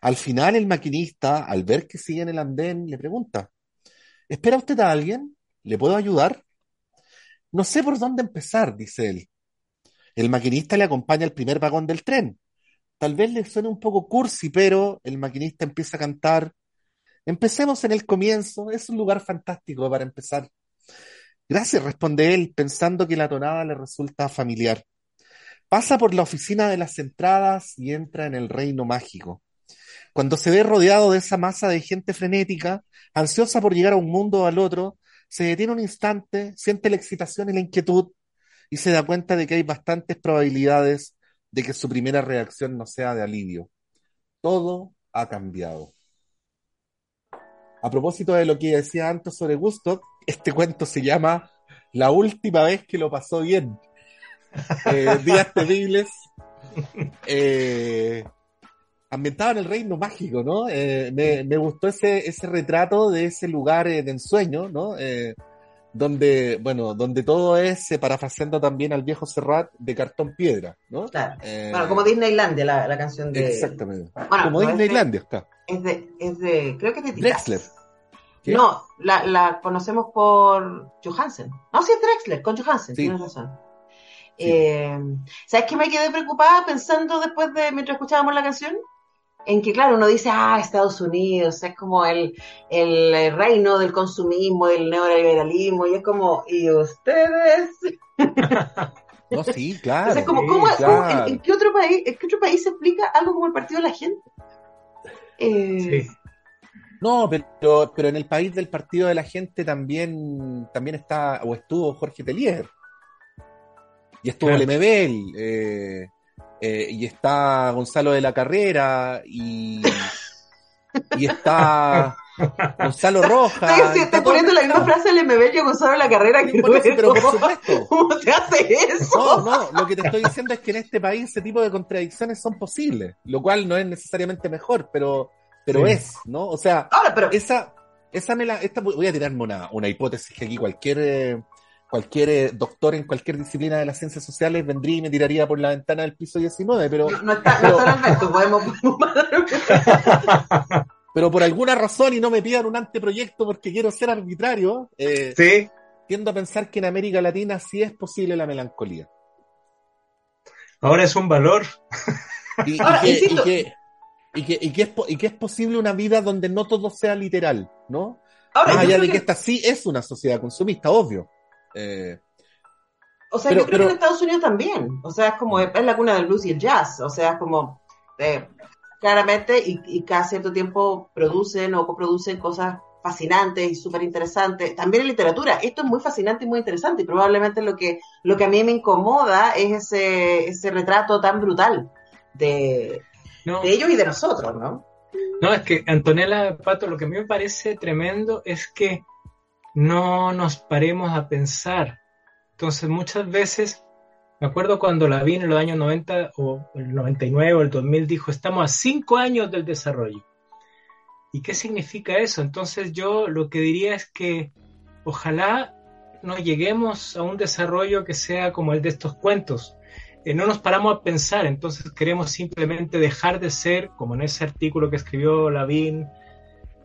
Al final el maquinista, al ver que sigue en el andén, le pregunta, ¿espera usted a alguien? ¿Le puedo ayudar? No sé por dónde empezar, dice él. El maquinista le acompaña al primer vagón del tren. Tal vez le suene un poco cursi, pero el maquinista empieza a cantar. Empecemos en el comienzo, es un lugar fantástico para empezar. Gracias, responde él, pensando que la tonada le resulta familiar. Pasa por la oficina de las entradas y entra en el reino mágico. Cuando se ve rodeado de esa masa de gente frenética, ansiosa por llegar a un mundo o al otro, se detiene un instante, siente la excitación y la inquietud y se da cuenta de que hay bastantes probabilidades de que su primera reacción no sea de alivio. Todo ha cambiado. A propósito de lo que decía antes sobre Gusto, este cuento se llama La última vez que lo pasó bien. Eh, días terribles. Eh, ambientado en el reino mágico, ¿no? Eh, me, gustó ese, ese retrato de ese lugar de ensueño, ¿no? Donde, bueno, donde todo es, parafraseando también al viejo Serrat, de cartón piedra, ¿no? Claro. bueno, como Disneylandia, la, la canción de... Exactamente. como Disneylandia, está. Es de, es de, creo que es de Drexler. No, la, la, conocemos por Johansen. No, sí es Drexler, con Johansen, tienes razón. Eh, ¿Sabes qué me quedé preocupada pensando después de, mientras escuchábamos la canción? En que, claro, uno dice, ah, Estados Unidos es como el, el reino del consumismo, del neoliberalismo, y es como, ¿y ustedes? No, sí, claro. Entonces, como, ¿cómo, en, qué otro país, ¿en qué otro país se explica algo como el partido de la gente? Eh, sí. No, pero, pero en el país del partido de la gente también, también está, o estuvo Jorge Telier. Y estuvo Lemebel, eh, eh, y está Gonzalo de la Carrera, y, y está Gonzalo Roja. Estoy, poniendo la misma frase de Lemebel y Gonzalo de la Carrera que pero por supuesto. ¿Cómo se hace eso? No, no, lo que te estoy diciendo es que en este país ese tipo de contradicciones son posibles, lo cual no es necesariamente mejor, pero pero es, ¿no? O sea, esa, esa me la, esta, voy a tirarme una, una hipótesis que aquí cualquier, eh, cualquier eh, doctor en cualquier disciplina de las ciencias sociales vendría y me tiraría por la ventana del piso 19, pero... No, está, no está podemos... pero por alguna razón y no me pidan un anteproyecto porque quiero ser arbitrario, eh, ¿Sí? tiendo a pensar que en América Latina sí es posible la melancolía. Ahora es un valor. Y, que, y que, y, que es, y que es posible una vida donde no todo sea literal, ¿no? Más allá de que, esta sí es una sociedad consumista, obvio. Eh, o sea, yo creo que en Estados Unidos también. O sea, es como, es la cuna del blues y el jazz. O sea, es como, eh, claramente, y, y, cada cierto tiempo producen o coproducen cosas fascinantes y súper interesantes. También en literatura. Esto es muy fascinante y muy interesante. Y probablemente lo que, lo que a mí me incomoda es ese, ese retrato tan brutal de, de ellos y de nosotros, ¿no? No, es que Antonella Pato, lo que a mí me parece tremendo es que no nos paremos a pensar. Entonces, muchas veces, me acuerdo cuando la vi en los años 90 o el 99 o el 2000, dijo, estamos a cinco años del desarrollo. ¿Y qué significa eso? Entonces yo lo que diría es que ojalá no lleguemos a un desarrollo que sea como el de estos cuentos, eh, no nos paramos a pensar, entonces queremos simplemente dejar de ser, como en ese artículo que escribió Lavín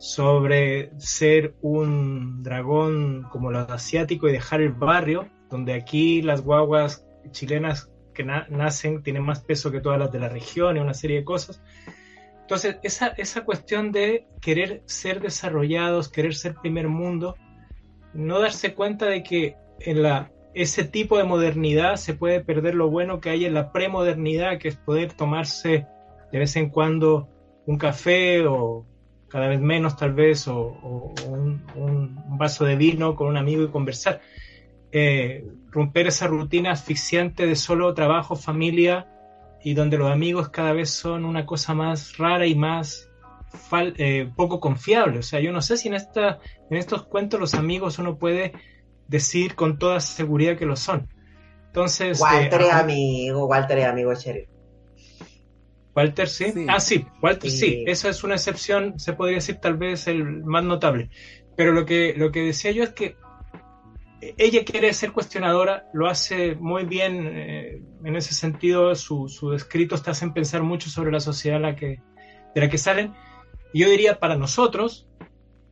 sobre ser un dragón como los asiáticos y dejar el barrio, donde aquí las guaguas chilenas que nacen tienen más peso que todas las de la región y una serie de cosas. Entonces, esa, esa cuestión de querer ser desarrollados, querer ser primer mundo, no darse cuenta de que en la ese tipo de modernidad se puede perder lo bueno que hay en la premodernidad, que es poder tomarse de vez en cuando un café o cada vez menos tal vez, o, un, vaso de vino con un amigo y conversar. Eh, romper esa rutina asfixiante de solo trabajo, familia, y donde los amigos cada vez son una cosa más rara y más eh, poco confiable. O sea, yo no sé si en, esta, en estos cuentos los amigos uno puede decir con toda seguridad que lo son. Entonces. Walter es amigo, Walter es amigo. Walter, ¿sí? Ah, sí, Walter, sí. Esa es una excepción, se podría decir tal vez el más notable. Pero lo que, lo que decía yo es que ella quiere ser cuestionadora, lo hace muy bien eh, en ese sentido, sus su escritos te hacen pensar mucho sobre la sociedad la que, de la que salen. Y yo diría, para nosotros,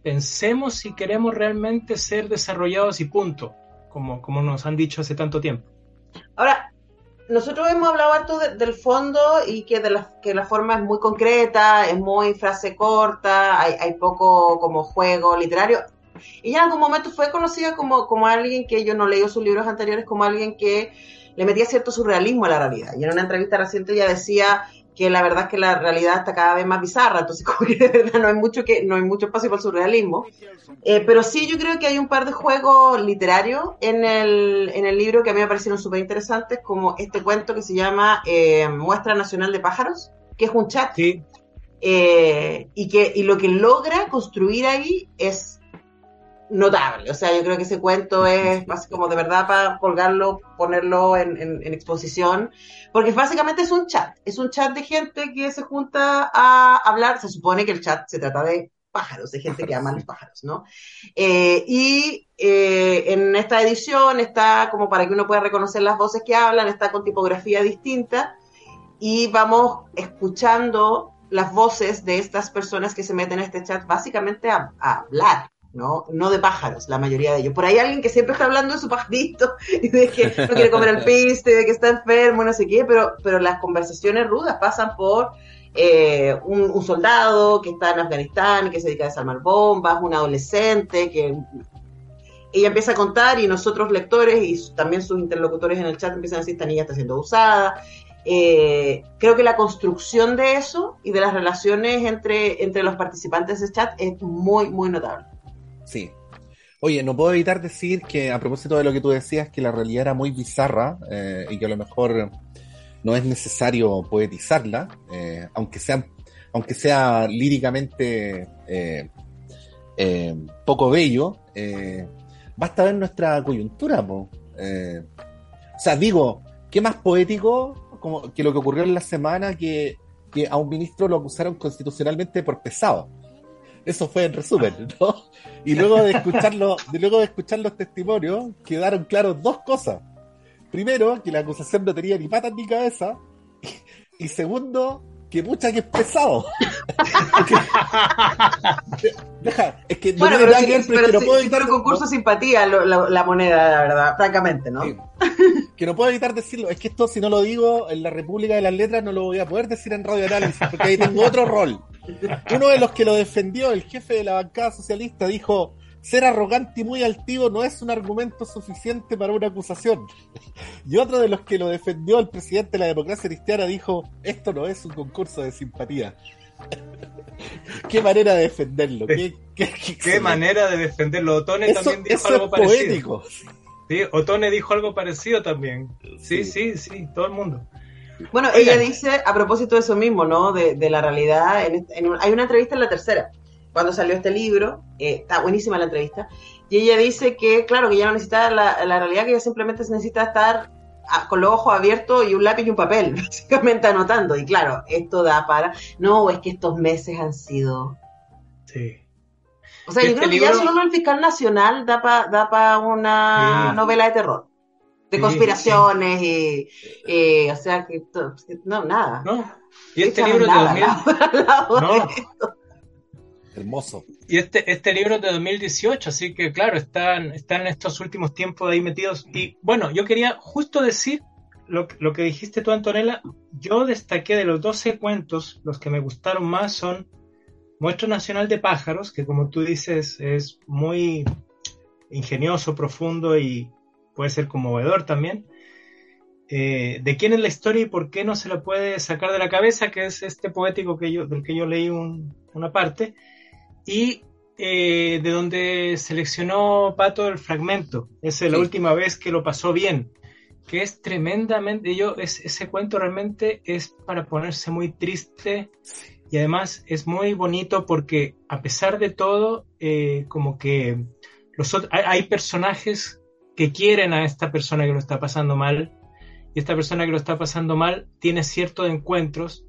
pensemos si queremos realmente ser desarrollados y punto, como, como nos han dicho hace tanto tiempo. Ahora, nosotros hemos hablado harto del fondo y que, de la, que la forma es muy concreta, es muy frase corta, hay, hay poco como juego literario. Ella en algún momento fue conocida como, como alguien que yo no leí sus libros anteriores, como alguien que le metía cierto surrealismo a la realidad. Y en una entrevista reciente ella decía que la verdad es que la realidad está cada vez más bizarra, entonces como que de verdad no hay mucho que no hay mucho espacio para el surrealismo. Eh, pero sí yo creo que hay un par de juegos literarios en el, en el libro que a mí me parecieron súper interesantes, como este cuento que se llama eh, Muestra Nacional de Pájaros, que es un chat. Eh, y que y lo que logra construir ahí es notable. O sea, yo creo que ese cuento es como de verdad para colgarlo, ponerlo en, exposición, porque básicamente es un chat, es un chat de gente que se junta a hablar, se supone que el chat se trata de pájaros, de gente que ama los pájaros, ¿no? Eh, y eh, en esta edición está como para que uno pueda reconocer las voces que hablan, está con tipografía distinta y vamos escuchando las voces de estas personas que se meten en este chat básicamente a hablar, ¿no? No de pájaros, la mayoría de ellos. Por ahí alguien que siempre está hablando de su pajarito y de que no quiere comer el piste, de que está enfermo, no sé qué, pero, pero las conversaciones rudas pasan por eh, un, soldado que está en Afganistán, que se dedica a desarmar bombas, un adolescente que ella empieza a contar y nosotros lectores y también sus interlocutores en el chat empiezan a decir esta niña está siendo usada. Eh, creo que la construcción de eso y de las relaciones entre, entre los participantes del chat es muy, muy notable. Sí. Oye, no puedo evitar decir que a propósito de lo que tú decías, que la realidad era muy bizarra eh, y que a lo mejor no es necesario poetizarla, eh, aunque sea aunque sea líricamente eh, poco bello, basta ver nuestra coyuntura. o sea, digo, ¿qué más poético que lo que ocurrió en la semana que a un ministro lo acusaron constitucionalmente por pesado? Eso fue en resumen, ¿no? Y luego de escucharlo, de luego de escuchar los testimonios, quedaron claros dos cosas. Primero, que la acusación no tenía ni patas ni cabeza. Y, segundo, que mucha que es pesado. Deja, es que bueno, pero, pero, no puedo evitar, concurso simpatía la, moneda, la verdad, francamente, ¿no? que no puedo evitar decirlo. Es que esto, si no lo digo en la República de las Letras, no lo voy a poder decir en Radio Análisis, porque ahí tengo otro rol. Uno de los que lo defendió, el jefe de la bancada socialista, dijo, ser arrogante y muy altivo no es un argumento suficiente para una acusación. Y otro de los que lo defendió, el presidente de la democracia cristiana, dijo, esto no es un concurso de simpatía. qué manera de defenderlo. Qué, qué, manera de defenderlo. Otone también dijo algo parecido. Sí, Otone dijo algo parecido también. Sí, sí, sí, todo el mundo. Bueno, ella dice, a propósito de eso mismo, ¿no? De, la realidad, hay una entrevista en la tercera, cuando salió este libro, eh, está buenísima la entrevista, y ella dice que, claro, que ya no necesita la, la realidad, que ella simplemente necesita estar con los ojos abiertos y un lápiz y un papel, básicamente anotando. Y claro, esto da para. No, es que estos meses han sido. Sí. O sea, yo este creo que ya solo el fiscal nacional da para da pa una novela de terror de conspiraciones y, o sea que no nada. No. Y este libro de 2000 no. hermoso. Y este este libro es de 2018 así que claro están están en estos últimos tiempos ahí metidos. Y bueno yo quería justo decir lo, lo que dijiste tú Antonella. Yo destaqué de los 12 cuentos los que me gustaron más son Muestra Nacional de Pájaros que como tú dices es muy ingenioso profundo y puede ser conmovedor también. Eh, de quién es la historia y por qué no se la puede sacar de la cabeza, que es este poético que yo, del que yo leí una parte, y eh, de donde seleccionó Pato el fragmento. Es la última vez que lo pasó bien, que es tremendamente, yo, es, ese cuento realmente es para ponerse muy triste y además es muy bonito porque a pesar de todo, eh, como que los hay personajes que quieren a esta persona que lo está pasando mal. Y esta persona que lo está pasando mal tiene ciertos encuentros.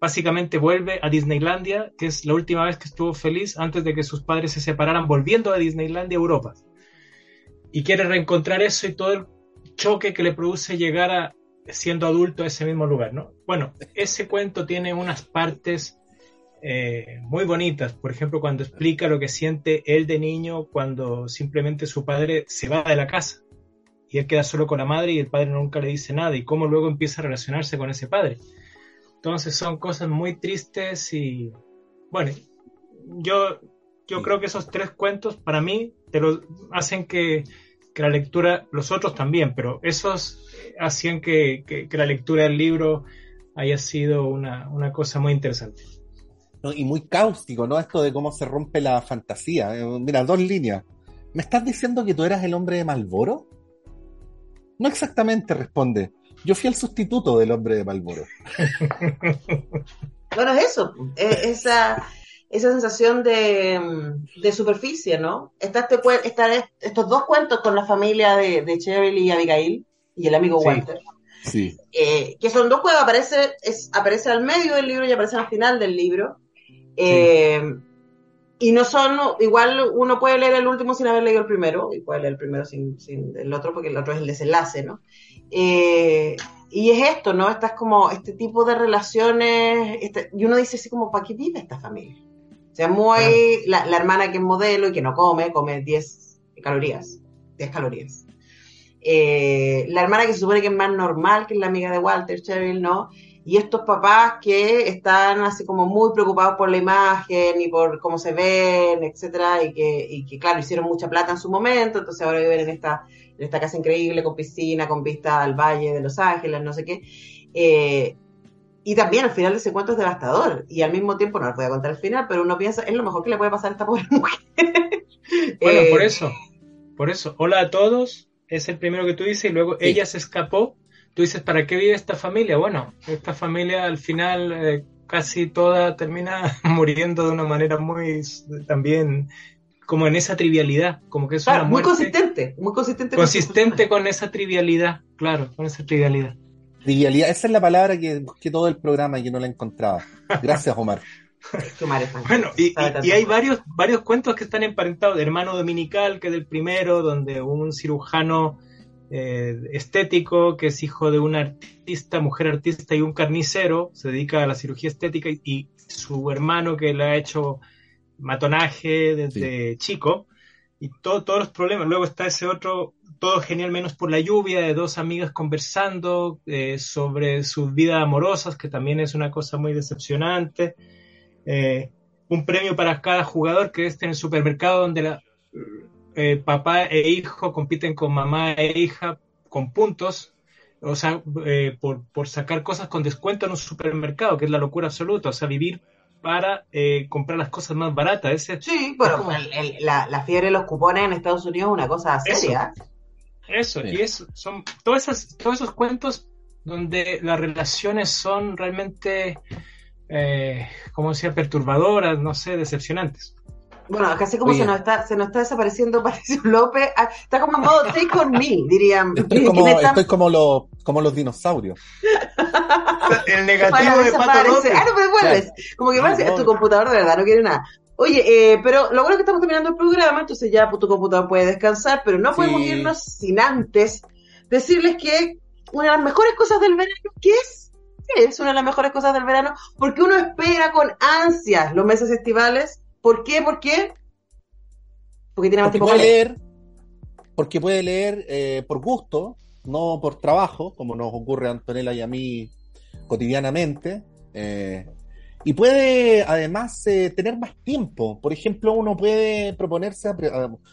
Básicamente vuelve a Disneylandia, que es la última vez que estuvo feliz antes de que sus padres se separaran, volviendo a Disneylandia, Europa. Y quiere reencontrar eso y todo el choque que le produce llegar a, siendo adulto a ese mismo lugar, ¿no? Bueno, ese cuento tiene unas partes eh, muy bonitas, por ejemplo, cuando explica lo que siente él de niño cuando simplemente su padre se va de la casa y él queda solo con la madre y el padre nunca le dice nada y cómo luego empieza a relacionarse con ese padre. Entonces son cosas muy tristes y bueno, yo, yo creo que esos tres cuentos para mí te lo hacen que que la lectura, los otros también, pero esos hacían que, la lectura del libro haya sido una, cosa muy interesante. Y muy cáustico, ¿no? Esto de cómo se rompe la fantasía. Eh, mira, dos líneas. ¿Me estás diciendo que tú eras el hombre de Malboro? No exactamente, responde. Yo fui el sustituto del hombre de Malboro. bueno, es eso. esa, esa sensación de, de superficie, ¿no? Está este, estos dos cuentos con la familia de, de Cheryl y Abigail y el amigo Walter. Sí. Eh, que son dos juegos, aparece, es, aparece al medio del libro y aparece al final del libro. Eh, y no son, igual uno puede leer el último sin haber leído el primero, y puede leer el primero sin, sin el otro, porque el otro es el desenlace, ¿no? Eh, y es esto, ¿no? Estas como, este tipo de relaciones, este, y uno dice así como, ¿para qué vive esta familia? O sea, muy. La, hermana que es modelo y que no come, come 10 calorías. 10 calorías. Eh, la hermana que se supone que es más normal, que es la amiga de Walter, Cheryl, ¿no? Y estos papás que están así como muy preocupados por la imagen y por cómo se ven, etcétera, y que, y que claro, hicieron mucha plata en su momento, entonces ahora viven en esta, en esta casa increíble, con piscina, con vista al valle de Los Ángeles, no sé qué. Eh, y también al final de ese cuento es devastador. Y al mismo tiempo, no les voy a contar el final, pero uno piensa, es lo mejor que le puede pasar a esta pobre mujer. bueno, por eh, eso, por eso. Hola a todos, es el primero que tú dices, y luego ella se escapó. Tú dices, ¿para qué vive esta familia? Bueno, esta familia al final eh, casi toda termina muriendo de una manera muy también como en esa trivialidad, como que es una muy consistente, muy consistente. Consistente con esa trivialidad, claro, con esa trivialidad. Trivialidad, esa es la palabra que busqué todo el programa y que no la encontraba. Gracias, Omar. bueno, y, hay varios, varios cuentos que están emparentados. Hermano Dominical, que es el primero, donde un cirujano eh, estético, que es hijo de una artista, mujer artista y un carnicero, se dedica a la cirugía estética y, su hermano que le ha hecho matonaje desde chico y todo, todos los problemas. Luego está ese otro todo genial menos por la lluvia, de dos amigas conversando eh, sobre sus vidas amorosas, que también es una cosa muy decepcionante. Eh, un premio para cada jugador, que es en el supermercado donde la, eh, papá e hijo compiten con mamá e hija con puntos, o sea, por, por, sacar cosas con descuento en un supermercado, que es la locura absoluta, o sea, vivir para comprar las cosas más baratas. Ese, sí, bueno, la, la, fiebre de los cupones en Estados Unidos es una cosa seria. Eso, y eso, son todas esas, todos esos cuentos donde las relaciones son realmente, eh, como decía, perturbadoras, no sé, decepcionantes. Bueno, casi como se nos está, se nos está desapareciendo Patricio López, ah, está como en modo take on me, dirían. Estoy como, estoy como, los, como los dinosaurios. El negativo de Pato López. Ah, no, pero vuelves. Como que parece, tu computador de verdad no quiere nada. Oye, eh, pero lo bueno es que estamos terminando el programa, entonces ya tu computador puede descansar, pero no podemos irnos sin antes decirles que una de las mejores cosas del verano, ¿qué es? ¿Qué es una de las mejores cosas del verano? Porque uno espera con ansias los meses estivales. ¿Por qué? ¿Por qué? Porque tiene más tiempo para leer. Porque puede leer eh, por gusto, no por trabajo, como nos ocurre a Antonella y a mí cotidianamente. Eh, y puede además eh, tener más tiempo. Por ejemplo, uno puede proponerse,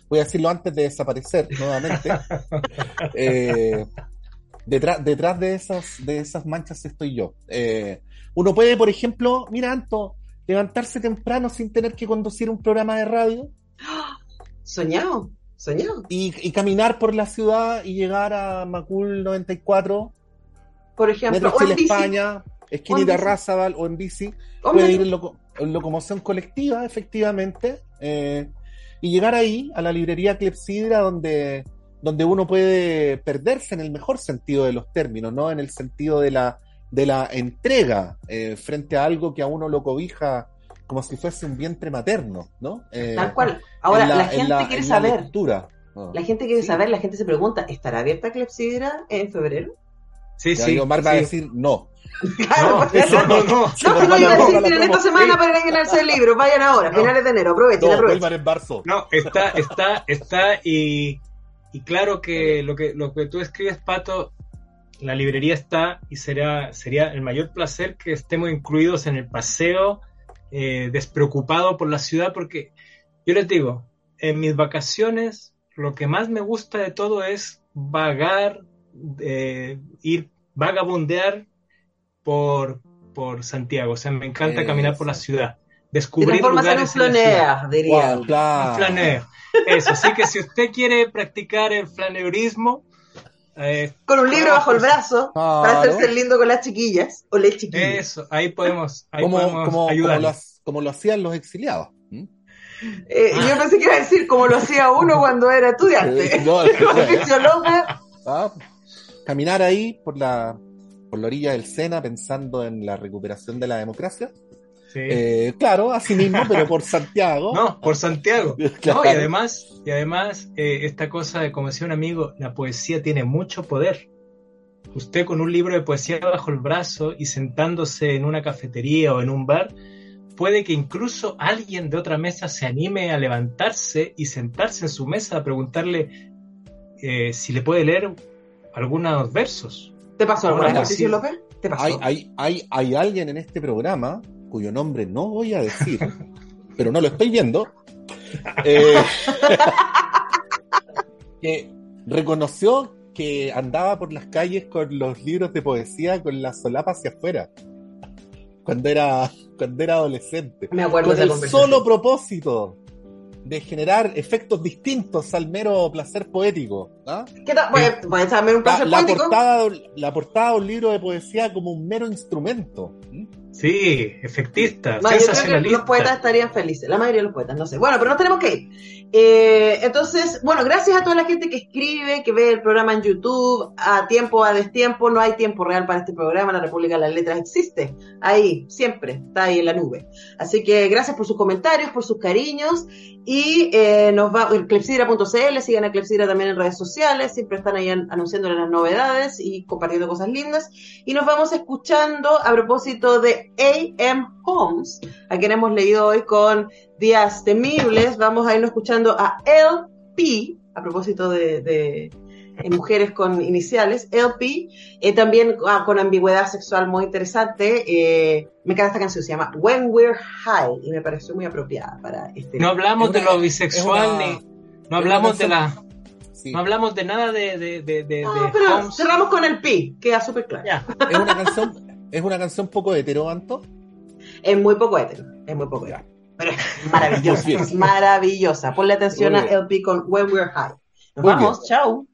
voy a decirlo antes de desaparecer nuevamente, eh, detrás, detrás de, esas, de esas manchas estoy yo. Eh, uno puede, por ejemplo, mira, Anto, levantarse temprano sin tener que conducir un programa de radio. Soñado, soñado. Y, y caminar por la ciudad y llegar a Macul 94. Por ejemplo, Metro Chile, España esquinita Razabal o en bici, puede ir en, locomoción colectiva, efectivamente, eh, y llegar ahí, a la librería Clepsidra, donde donde uno puede perderse en el mejor sentido de los términos, ¿no? En el sentido de la, de la entrega eh, frente a algo que a uno lo cobija como si fuese un vientre materno, ¿no? Eh, Tal cual. Ahora, la, gente quiere saber. La, gente quiere saber, la gente se pregunta, ¿estará abierta Clepsidra en febrero? Sí, sí. Omar va a decir no. Claro, no, no, no, no. No, que no iba a decir, tienen esta semana para llenarse el libro, vayan ahora, finales de enero, aprovechen, aprovechen. en marzo. No, está, está, está, y, y claro que lo que lo que tú escribes, Pato, la librería está y será, sería el mayor placer que estemos incluidos en el paseo eh, despreocupado por la ciudad, porque yo les digo, en mis vacaciones lo que más me gusta de todo es vagar, eh, ir vagabundear por, por Santiago. O sea, me encanta caminar por la ciudad. Descubrir lugares. En flanea, diría. flaneo. Eso, así que si usted quiere practicar el flaneurismo, eh, con un libro bajo el brazo para hacerse lindo con las chiquillas o las chiquillas. Eso, ahí podemos, ahí como, podemos como, ayudar. Como, lo hacían los exiliados. Eh, Yo pensé que iba a decir como lo hacía uno cuando era estudiante. No, ah, caminar ahí por la, por la orilla del Sena pensando en la recuperación de la democracia eh, claro, así mismo, pero por Santiago. No, por Santiago. y además, y además eh, esta cosa de, como decía un amigo, la poesía tiene mucho poder. Usted con un libro de poesía bajo el brazo y sentándose en una cafetería o en un bar, puede que incluso alguien de otra mesa se anime a levantarse y sentarse en su mesa a preguntarle eh, si le puede leer algunos versos. ¿Te pasó alguna vez, López? ¿Te pasó? Hay, hay, hay, hay alguien en este programa cuyo nombre no voy a decir, pero no lo estoy viendo, eh, que reconoció que andaba por las calles con los libros de poesía con la solapa hacia afuera cuando era cuando era adolescente Me acuerdo con el solo propósito de generar efectos distintos al mero placer poético. ¿ah? ¿Qué tal? un placer la, Portada, la portada de un libro de poesía como un mero instrumento. Sí, efectista, sensacionalista. los poetas estarían felices, la mayoría de los poetas, no sé. Bueno, pero nos tenemos que ir. Eh, entonces, bueno, gracias a toda la gente que escribe, que ve el programa en YouTube, a tiempo, a destiempo, no hay tiempo real para este programa, la República de las Letras existe, ahí, siempre, está ahí en la nube. Así que gracias por sus comentarios, por sus cariños, y eh, nos va, clepsidra.cl, sigan a Clepsidra también en redes sociales, siempre están ahí anunciando las novedades y compartiendo cosas lindas, y nos vamos escuchando a propósito de AM Homes, a quien hemos leído hoy con Días Temibles. Vamos a irnos escuchando a LP, a propósito de, mujeres con iniciales, LP, eh, también ah, con ambigüedad sexual muy interesante. Eh, me encanta esta canción, se llama When We're High y me pareció muy apropiada para este. No hablamos de lo bisexual ni. No hablamos de la. No hablamos de nada de. de, de, no, pero cerramos con el pi, queda súper claro. Es una canción ¿Es una canción poco hetero, Anto? Es muy poco hetero, es muy poco hetero. Pero es maravillosa, maravillosa. Ponle atención a LP con When We're High. Nos muy vamos, bien. chao.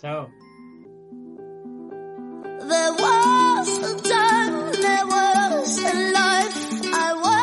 Chao. There was a time, there was a life I was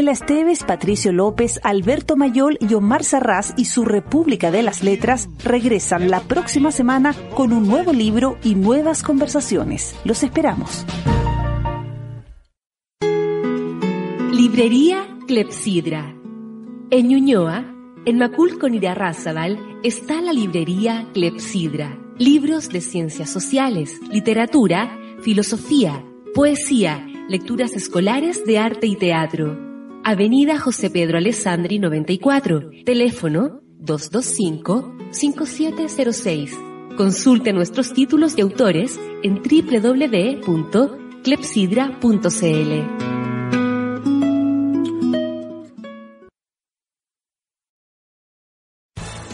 Antonella Esteves, Patricio López, Alberto Mayol y Omar Sarraz y su República de las Letras regresan la próxima semana con un nuevo libro y nuevas conversaciones. Los esperamos. Librería Clepsidra. En Ñuñoa, en Maculco y está la librería Clepsidra. Libros de ciencias sociales, literatura, filosofía, poesía, lecturas escolares de arte y teatro. Avenida José Pedro Alessandri 94, teléfono 225-5706. Consulte nuestros títulos y autores en www.clepsidra.cl.